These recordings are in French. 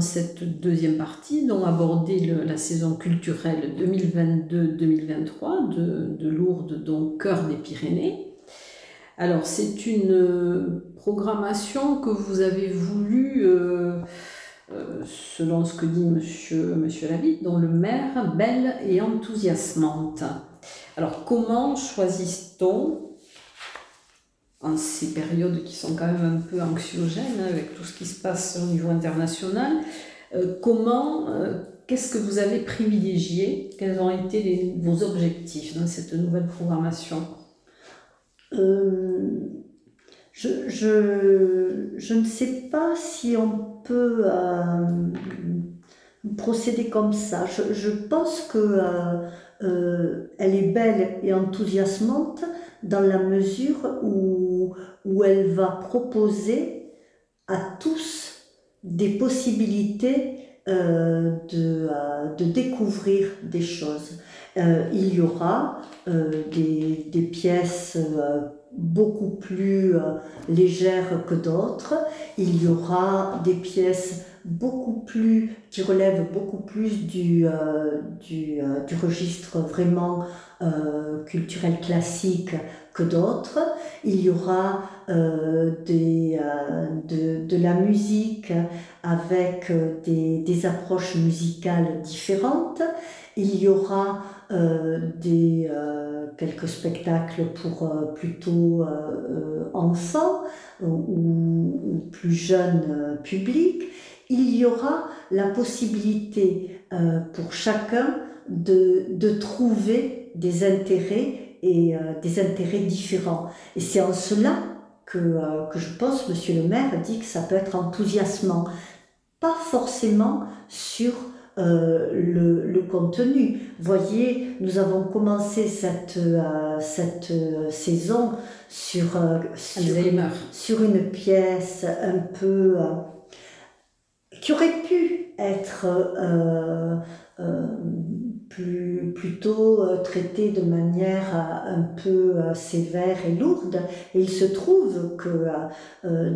Dans cette deuxième partie donc aborder la saison culturelle 2022-2023 de, de, Lourdes, donc cœur des Pyrénées. Alors, c'est une programmation que vous avez voulu, euh, euh, selon ce que dit Monsieur, monsieur Lavitte, dont le maire, belle et enthousiasmante. Alors, comment choisit-on en ces périodes qui sont quand même un peu anxiogènes avec tout ce qui se passe au niveau international. Euh, comment, euh, qu'est-ce que vous avez privilégié? Quels ont été vos objectifs dans cette nouvelle programmation? Euh, je, je, je, ne sais pas si on peut procéder comme ça. Je, je pense que elle est belle et enthousiasmante dans la mesure où, où elle va proposer à tous des possibilités euh, de, euh, de, découvrir des choses. Euh, il y aura des, des, pièces beaucoup plus légères que d'autres. Il y aura des pièces beaucoup plus, qui relèvent beaucoup plus du, du, du registre vraiment euh, culturel classique que d'autres. Il y aura euh, des, euh, de, de, la musique avec des, des, approches musicales différentes. Il y aura des, quelques spectacles pour plutôt enfants ou, ou, plus jeunes publics. Il y aura la possibilité pour chacun de, de trouver des intérêts et euh, des intérêts différents. Et c'est en cela que, euh, que je pense, monsieur le maire dit que ça peut être enthousiasmant. Pas forcément sur euh, le, le, contenu. Voyez, nous avons commencé cette, cette saison sur, sur, une, sur, une, pièce un peu qui aurait pu être plus, plutôt euh, traité de manière euh, un peu euh, sévère et lourde. Et il se trouve que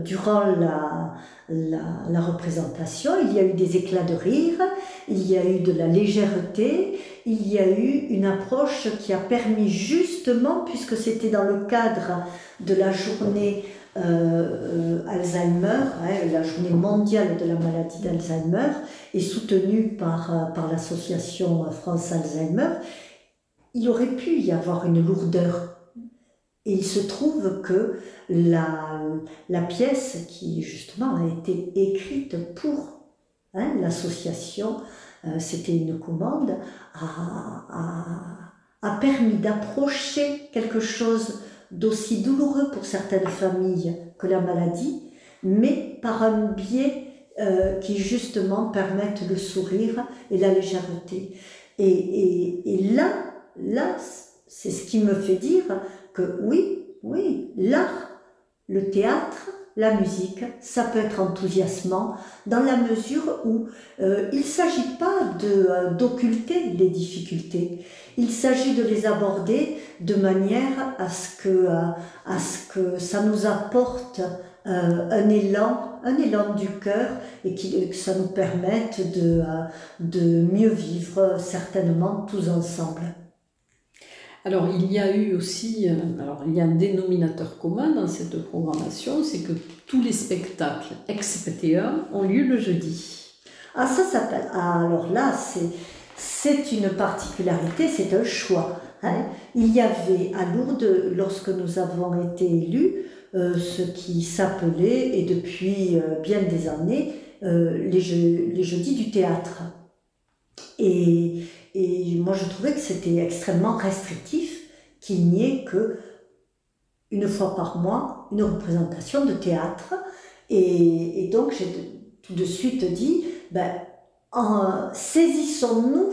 durant la, la, la, représentation, il y a eu des éclats de rire, il y a eu de la légèreté, il y a eu une approche qui a permis justement, puisque c'était dans le cadre de la journée euh, Alzheimer, hein, la journée mondiale de la maladie d'Alzheimer, est soutenue par, euh, par l'association France Alzheimer, il aurait pu y avoir une lourdeur. Et il se trouve que la, la pièce qui justement a été écrite pour hein, l'association, euh, c'était une commande, a, a, a permis d'approcher quelque chose d'aussi douloureux pour certaines familles que la maladie, mais par un biais euh, qui justement permettent le sourire et la légèreté. Et, et, et là, là, c'est ce qui me fait dire que oui, oui, l'art, le théâtre, la musique, ça peut être enthousiasmant dans la mesure où euh, il ne s'agit pas euh, d'occulter les difficultés, il s'agit de les aborder de manière à ce que, euh, à ce que ça nous apporte un élan, un élan du cœur et que ça nous permette de, de mieux vivre certainement tous ensemble. Alors, il y a eu aussi, alors il y a un dénominateur commun dans cette programmation, c'est que tous les spectacles excepté un ont lieu le jeudi. Ah, ça s'appelle. Ah, alors là, c'est une particularité, c'est un choix. Hein. Il y avait à Lourdes, lorsque nous avons été élus, euh, ce qui s'appelait, et depuis euh, bien des années, euh, les, les, jeudis du théâtre. Et, et moi, je trouvais que c'était extrêmement restrictif qu'il n'y ait que une fois par mois une représentation de théâtre. Et, donc, j'ai tout de suite dit, ben, saisissons-nous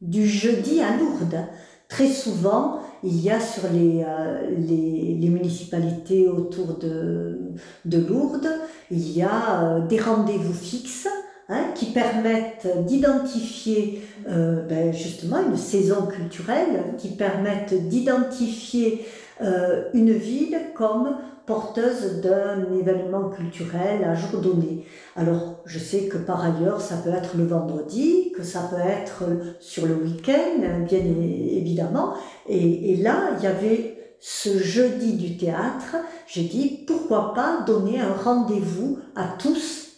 du jeudi à Lourdes. Très souvent, il y a sur les, euh, municipalités autour de, de Lourdes, il y a euh, des rendez-vous fixes hein, qui permettent d'identifier euh, ben justement une saison culturelle, qui permettent d'identifier euh, une ville comme porteuse d'un événement culturel à jour donné. Alors, je sais que par ailleurs, ça peut être le vendredi, que ça peut être sur le week-end, bien évidemment. Et, et là, il y avait ce jeudi du théâtre, j'ai dit pourquoi pas donner un rendez-vous à tous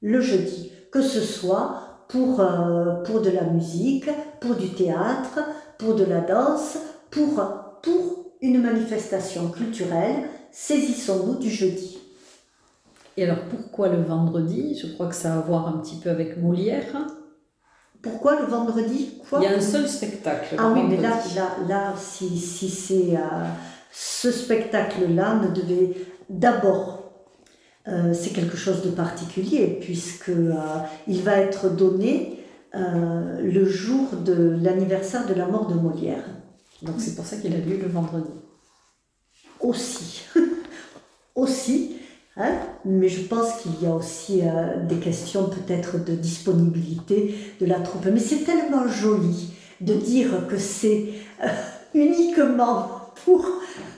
le jeudi, que ce soit pour, euh, pour de la musique, pour du théâtre, pour de la danse, pour, pour une manifestation culturelle, saisissons-nous du jeudi. Et alors pourquoi le vendredi? Je crois que ça a à voir un petit peu avec Molière. Pourquoi le vendredi? Quoi? Il y a un seul spectacle. Ah oui, mais là, là, là si, si c'est euh, ce spectacle-là ne devait d'abord euh, c'est quelque chose de particulier puisque euh, il va être donné le jour de l'anniversaire de la mort de Molière. Donc c'est pour ça qu'il a lieu le vendredi. Aussi, aussi, Hein? Mais je pense qu'il y a aussi euh, des questions peut-être de disponibilité de la troupe. Mais c'est tellement joli de dire que c'est euh, uniquement pour,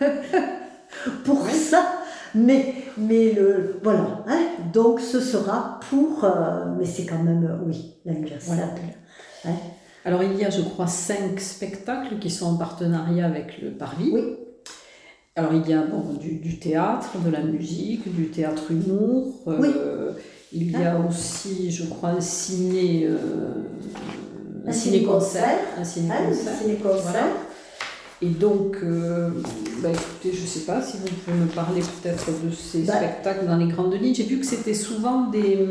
pour ça. Mais, mais le, voilà, hein? donc ce sera pour, euh, mais c'est quand même, oui, l'anniversaire. Hein? Alors il y a, je crois, cinq spectacles qui sont en partenariat avec le Parvis. Oui. Alors il y a bon, du, théâtre, de la musique, du théâtre humour. Euh, il y a ah. aussi, je crois, un ciné, euh, un, ciné-concert. Un ciné-concert. Et donc, euh, bah, écoutez, je ne sais pas si vous pouvez me parler peut-être de ces bah. spectacles dans les grandes lignes. J'ai vu que c'était souvent des,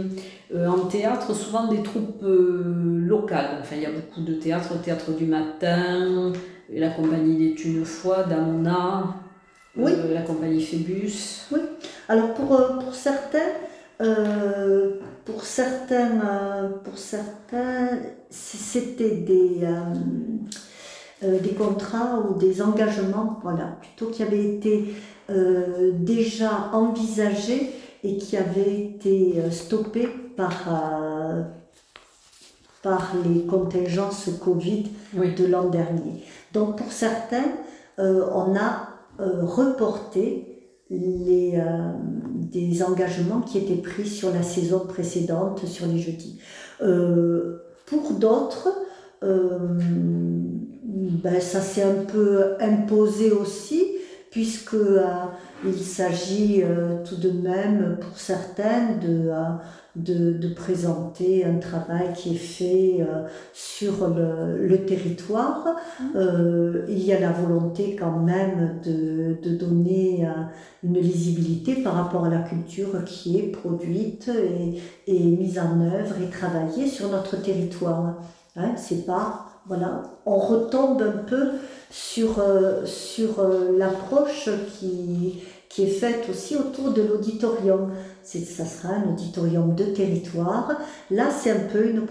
en théâtre, souvent des troupes locales. Enfin, il y a beaucoup de théâtre, le théâtre du matin, la compagnie des une fois, Damona oui. Euh, la compagnie Phébus. Oui. Alors pour, euh, pour certains, euh, pour certains, pour certains, c'était des, des contrats ou des engagements, voilà, plutôt qui avaient été déjà envisagés et qui avaient été stoppés par, par les contingences Covid de l'an dernier. Donc pour certains, on a euh, reporter les, euh, des engagements qui étaient pris sur la saison précédente, sur les jeudis. Euh, pour d'autres, ben, ça s'est un peu imposé aussi, puisque il s'agit tout de même pour certaines de de, présenter un travail qui est fait euh, sur le, territoire. Mmh. Euh, il y a la volonté quand même de, de donner euh, une lisibilité par rapport à la culture qui est produite et, et mise en œuvre et travaillée sur notre territoire. Hein, c'est pas voilà, on retombe un peu sur, sur l'approche qui, est faite aussi autour de l'auditorium. Ça sera un auditorium de territoire. Là, c'est un peu une,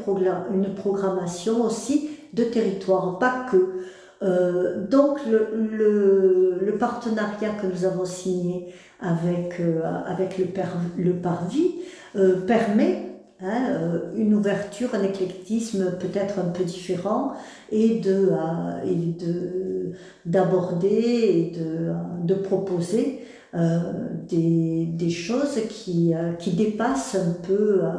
programmation aussi de territoire, pas que. Euh, donc le, partenariat que nous avons signé avec, euh, le, Parvis euh, permet hein, une ouverture, un éclectisme peut-être un peu différent et de de d'aborder et de, de proposer euh, des, des, choses qui, euh, qui, dépassent un peu, euh,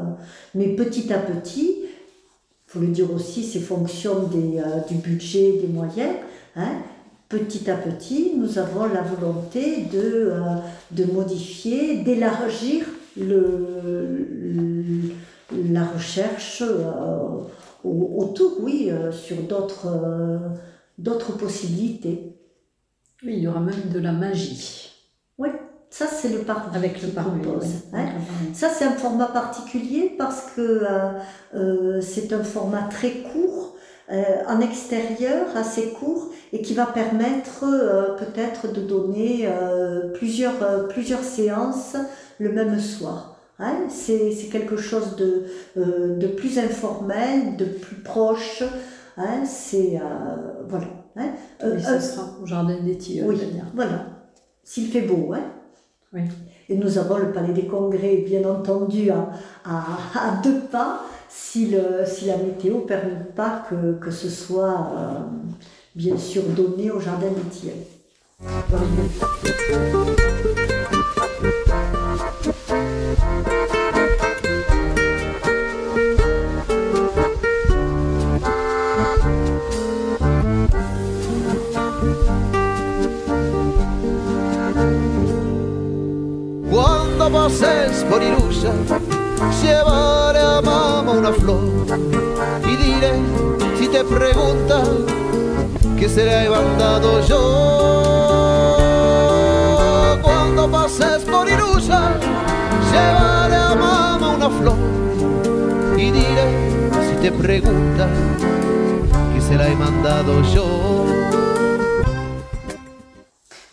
mais petit à petit, il faut le dire aussi, c'est fonction des, du budget, des moyens. Hein, petit à petit, nous avons la volonté de, de modifier, d'élargir le, la recherche autour, oui, sur d'autres d'autres possibilités. Oui, il y aura même de la magie. Oui, ça c'est le parvis avec le parvis. Hein. Ça c'est un format particulier parce que euh, euh, c'est un format très court, euh, en extérieur, assez court, et qui va permettre peut-être de donner plusieurs, plusieurs séances le même soir. Hein. C'est quelque chose de, de plus informel, de plus proche. Hein. C'est voilà. Hein. ce sera au jardin des Tilleuls. Oui, voilà s'il fait beau. Hein oui. Et nous avons le Palais des Congrès, bien entendu, à, à, deux pas, si, le, si la météo ne permet pas que, que ce soit, euh, bien sûr, donné au Jardin des Tilleuls. Te pregunta que se la he mandado yo.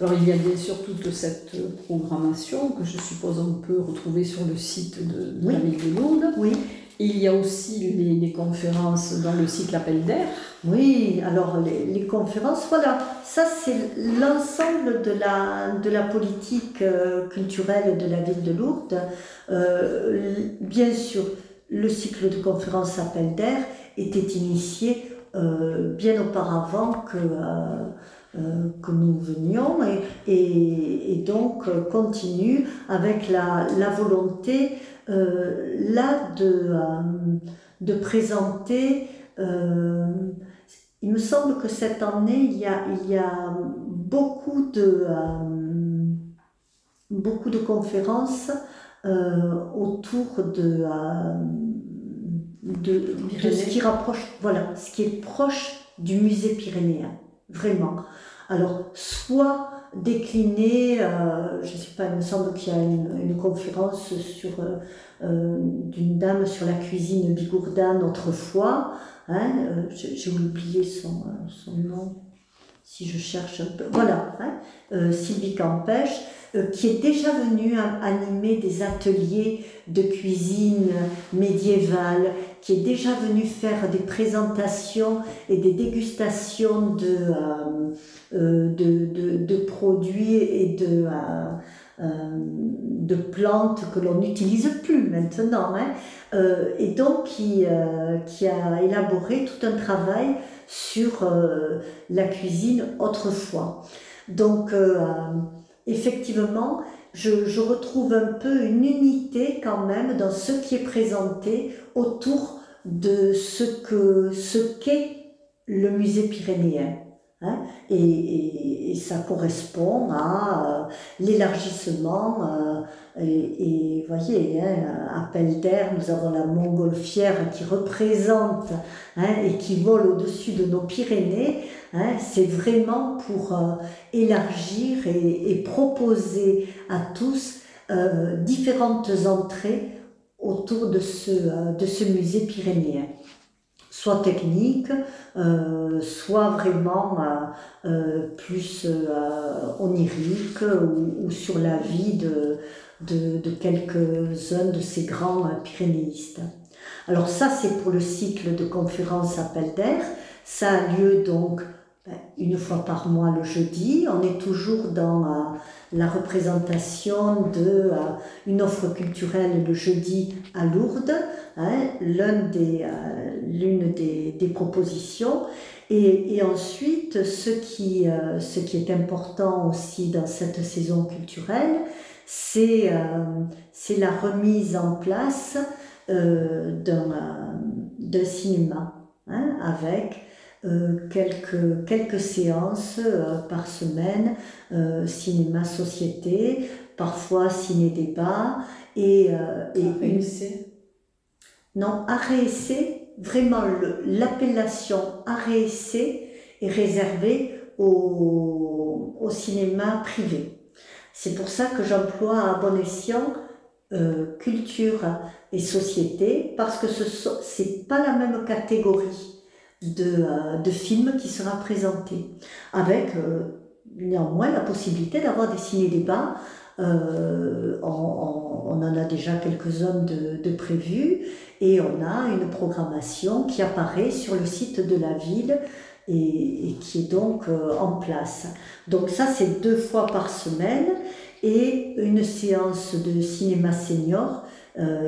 Alors il y a bien sûr toute cette programmation que je suppose on peut retrouver sur le site de, de Oui. la ville de Lourdes. Oui, Il y a aussi les, les conférences dans le site L'Appel d'air. oui, alors les, les conférences, voilà, ça c'est l'ensemble de la, de la politique euh, culturelle de la ville de Lourdes. Euh, bien sûr, le cycle de conférences Appel d'air était initié euh, bien auparavant que, euh, euh, que nous venions et, et, donc continue avec la, la volonté là de, de présenter. il me semble que cette année, il y a, il y a beaucoup, de, beaucoup de conférences autour de, euh, de, de ce qui rapproche, voilà, ce qui est proche du musée pyrénéen, vraiment. Alors, soit décliné, euh, je ne sais pas, il me semble qu'il y a une, une conférence sur, euh, euh, d'une dame sur la cuisine bigourdane autrefois, hein, euh, j'ai j'ai oublié son, euh, son nom, si je cherche un peu, voilà, hein, euh, Sylvie Campèche, euh, qui est déjà venue animer des ateliers de cuisine médiévale, qui est déjà venue faire des présentations et des dégustations de, euh, de, de, de produits et de, de plantes que l'on n'utilise plus maintenant. Hein. Euh, et donc qui, euh, qui a élaboré tout un travail sur euh, la cuisine autrefois. Donc euh, euh, effectivement, je, je retrouve un peu une unité quand même dans ce qui est présenté autour de ce que ce qu'est le musée pyrénéen. Hein, et, ça correspond à euh, l'élargissement. euh, et, et voyez, hein, appel nous avons la montgolfière qui représente hein, et qui vole au-dessus de nos Pyrénées. Hein, c'est vraiment pour euh, élargir et, proposer à tous différentes entrées autour de ce, de ce musée pyrénéen soit technique, euh, soit vraiment euh, euh, plus onirique ou, sur la vie de, de, quelques-uns de ces grands pyrénéistes. Alors ça, c'est pour le cycle de conférences Appel d'air. Ça a lieu donc ben, une fois par mois le jeudi. On est toujours dans la représentation de euh, une offre culturelle le jeudi à Lourdes, hein, l'une des, euh, l'une des, des propositions. Et, et, ensuite, ce qui, euh, ce qui est important aussi dans cette saison culturelle, c'est la remise en place d'un cinéma hein, avec euh, quelques, quelques séances euh, par semaine, euh, cinéma société, parfois ciné-débat et, euh, et une... Non, arrêt-essai, vraiment l'appellation arrêt-essai est réservée au, au, cinéma privé. C'est pour ça que j'emploie à bon escient euh, culture et société, parce que ce n'est pas la même catégorie de, euh, de film qui sera présenté, avec euh, néanmoins la possibilité d'avoir des ciné-débats. Euh, on, en a déjà quelques-uns de, prévus et on a une programmation qui apparaît sur le site de la ville et, qui est donc en place. Donc ça c'est deux fois par semaine et une séance de cinéma senior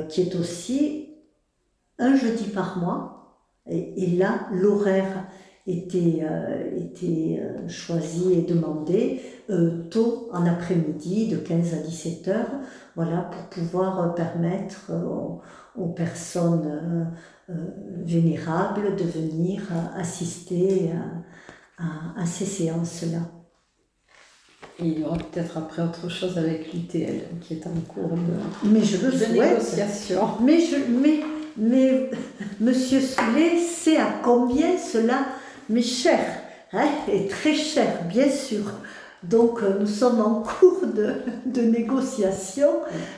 qui est aussi un jeudi par mois et, et là, l'horaire était, était choisi et demandé tôt en après-midi, de 15 à 17 heures, voilà, pour pouvoir permettre aux, personnes vénérables de venir assister à, à ces séances-là. Et il y aura peut-être après autre chose avec l'UTL qui est en cours de, mais je le de souhaite. négociation. Mais, je, mais, mais Monsieur Soulet sait à combien cela m'est cher, hein, et très cher, bien sûr. Donc euh, nous sommes en cours de, de négociation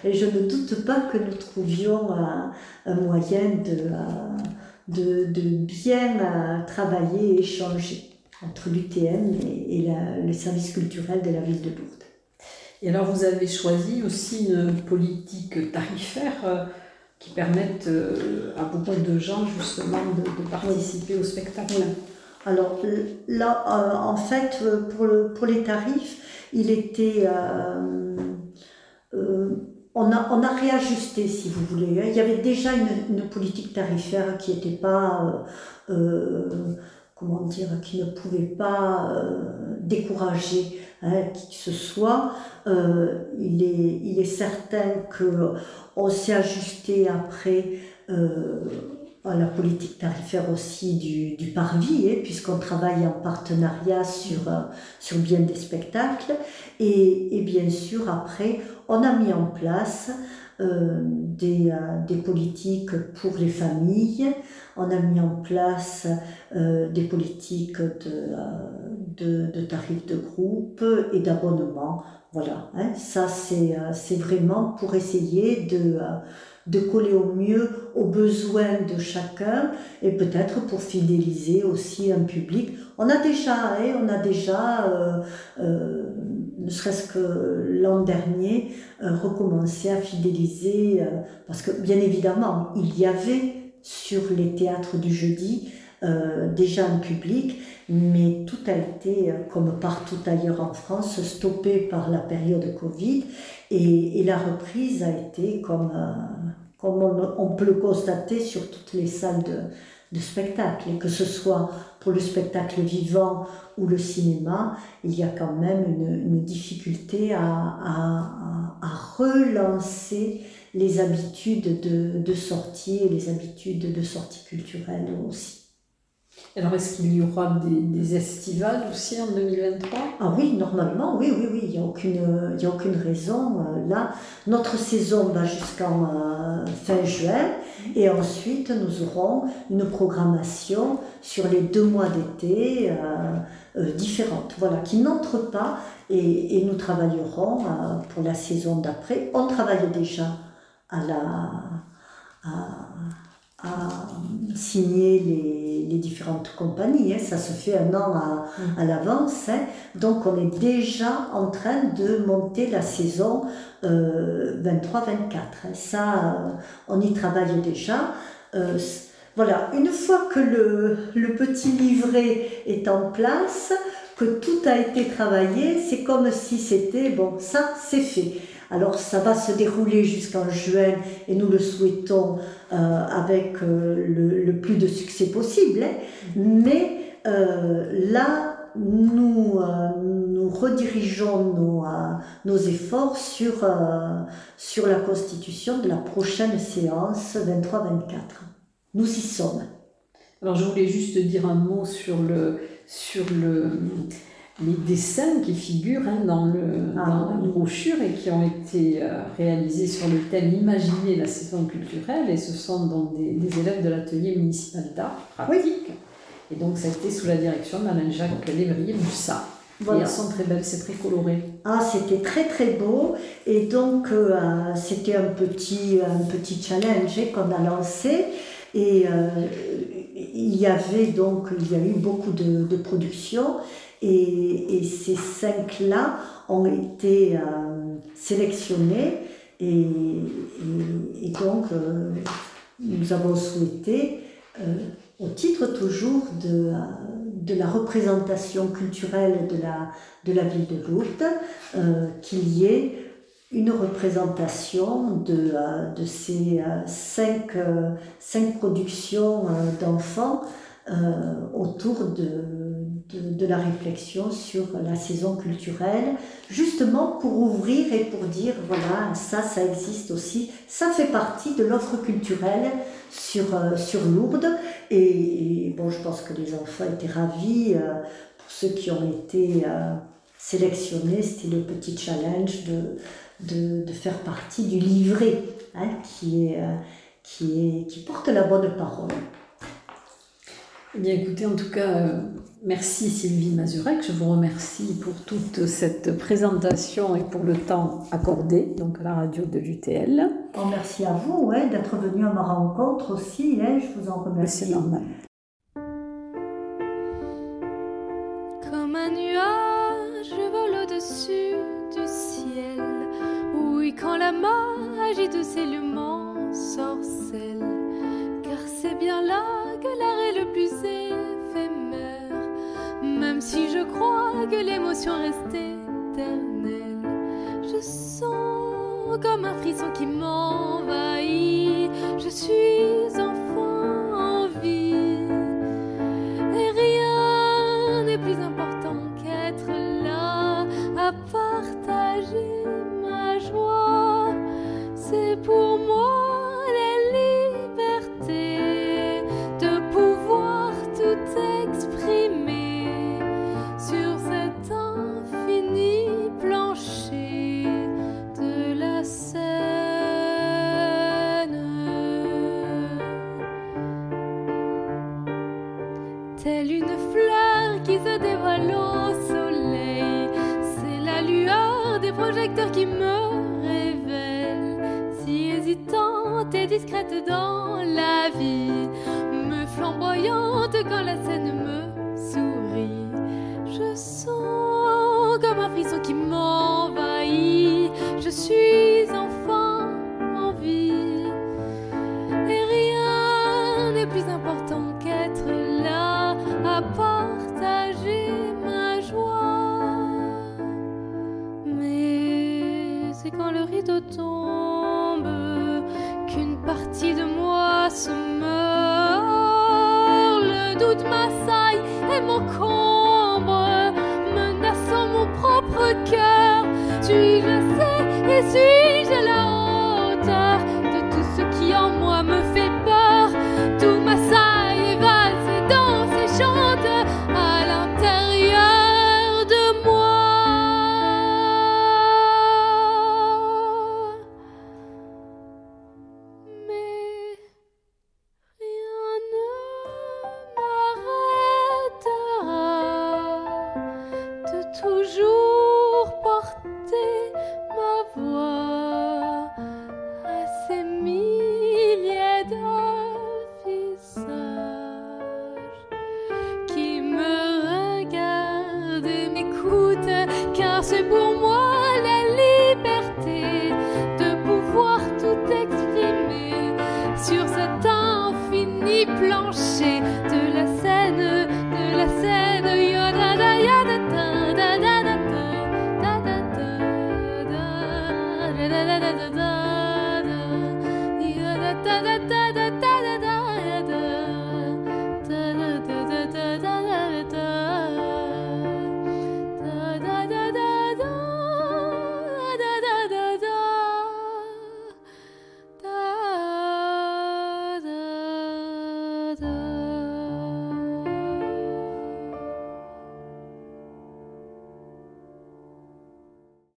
et je ne doute pas que nous trouvions un, moyen de, euh, bien euh, travailler et échanger entre l'UTM et, et le service culturel de la ville de Lourdes. Et alors vous avez choisi aussi une politique tarifaire qui permette euh, à beaucoup de gens justement de, participer au spectacle. Alors là, euh, en fait, pour, le, pour, les tarifs, il était... on a, on a, réajusté, si vous voulez. Il y avait déjà une politique tarifaire qui n'était pas comment dire, qui ne pouvait pas euh, décourager hein, qui que ce soit. Euh, il, est, il est certain qu'on s'est ajusté après euh, à la politique tarifaire aussi du, du parvis, hein, puisqu'on travaille en partenariat sur, sur bien des spectacles. Et, et bien sûr, après, on a mis en place euh, des, euh, des, politiques pour les familles. On a mis en place euh, des politiques de, de, de, tarifs de groupe et d'abonnement. Voilà, hein, ça c'est vraiment pour essayer de de coller au mieux aux besoins de chacun et peut-être pour fidéliser aussi un public. On a déjà, hein, on a déjà euh, euh, ne serait-ce que l'an dernier, euh, recommencé à fidéliser, euh, parce que bien évidemment, il y avait sur les théâtres du jeudi euh, déjà un public, mais tout a été, comme partout ailleurs en France, stoppé par la période Covid. Et, et la reprise a été comme, comme on, peut le constater sur toutes les salles de, de spectacle, et que ce soit pour le spectacle vivant ou le cinéma, il y a quand même une, difficulté à, à, relancer les habitudes de, de sortie et les habitudes de sortie culturelle aussi. Alors, est-ce qu'il y aura des, des, estivales aussi en 2023 Ah oui, normalement, oui, oui, oui, il n'y a, aucune, il y a aucune raison. Euh, là, notre saison va jusqu'en euh, fin juin et ensuite nous aurons une programmation sur les deux mois d'été euh, euh différente, voilà, qui n'entre pas et, et, nous travaillerons pour la saison d'après. On travaille déjà à la... À, à signer les, les, différentes compagnies. Hein. Ça se fait un an à, à l'avance. Hein. Donc on est déjà en train de monter la saison euh, 23-24. Hein. Ça, euh, on y travaille déjà. Euh, voilà, une fois que le, le petit livret est en place, que tout a été travaillé, c'est comme si c'était, bon, ça c'est fait. Alors ça va se dérouler jusqu'en juin et nous le souhaitons euh, avec euh, le, plus de succès possible. Hein. Mais euh, là, nous, nous redirigeons nos, nos efforts sur, sur la constitution de la prochaine séance 23-24. Nous y sommes. Alors je voulais juste dire un mot sur le, sur le, les dessins qui figurent hein, dans, le, ah, dans la brochure et qui ont été euh, réalisés sur le thème Imaginer la saison culturelle et ce sont donc des, des élèves de l'atelier municipal d'art pratique. Oui. Et donc ça a été sous la direction d'Alain-Jacques Lévrier Bussa. Voilà. Et elles sont très belles, c'est très coloré. Ah, c'était très très beau. Et donc, euh, c'était un petit, un petit challenge qu'on a lancé. Et euh, il y avait donc, il y a eu beaucoup de, de production. Et, ces cinq-là ont été euh, sélectionnés et, donc euh, nous avons souhaité, euh, au titre toujours de, de la représentation culturelle de la, de la ville de Lourdes, qu'il y ait une représentation de, de ces cinq, cinq productions d'enfants autour de, de, la réflexion sur la saison culturelle, justement pour ouvrir et pour dire, voilà, ça, ça existe aussi, ça fait partie de l'offre culturelle sur, sur Lourdes. Et, bon, je pense que les enfants étaient ravis, pour ceux qui ont été sélectionnés, c'était le petit challenge de de, faire partie du livret hein, qui, est, euh, qui, est, qui porte la bonne parole. Eh bien, écoutez, en tout cas, euh, merci Sylvie Mazurek. Je vous remercie pour toute cette présentation et pour le temps accordé donc à la radio de l'UTL. Oh, merci à vous ouais, d'être venu à ma rencontre aussi. Hein, je vous en remercie. C'est normal. Comme un nuage, je vole au-dessus du ciel quand la magie de ses sorcelle, car c'est bien là que l'art est le plus je crois que l'émotion reste éternelle. Je sens comme un frisson qui m'envahit, projecteurs qui me t'es discrète dans la vie, me flamboyante quand la scène me sourit. Je sens comme un frisson qui m'envahit. Je suis tombe partie de moi se meurt. Le doute m'assaille et m'encombre, menaçant mon propre cœur. Suis-je car c'est pour moi.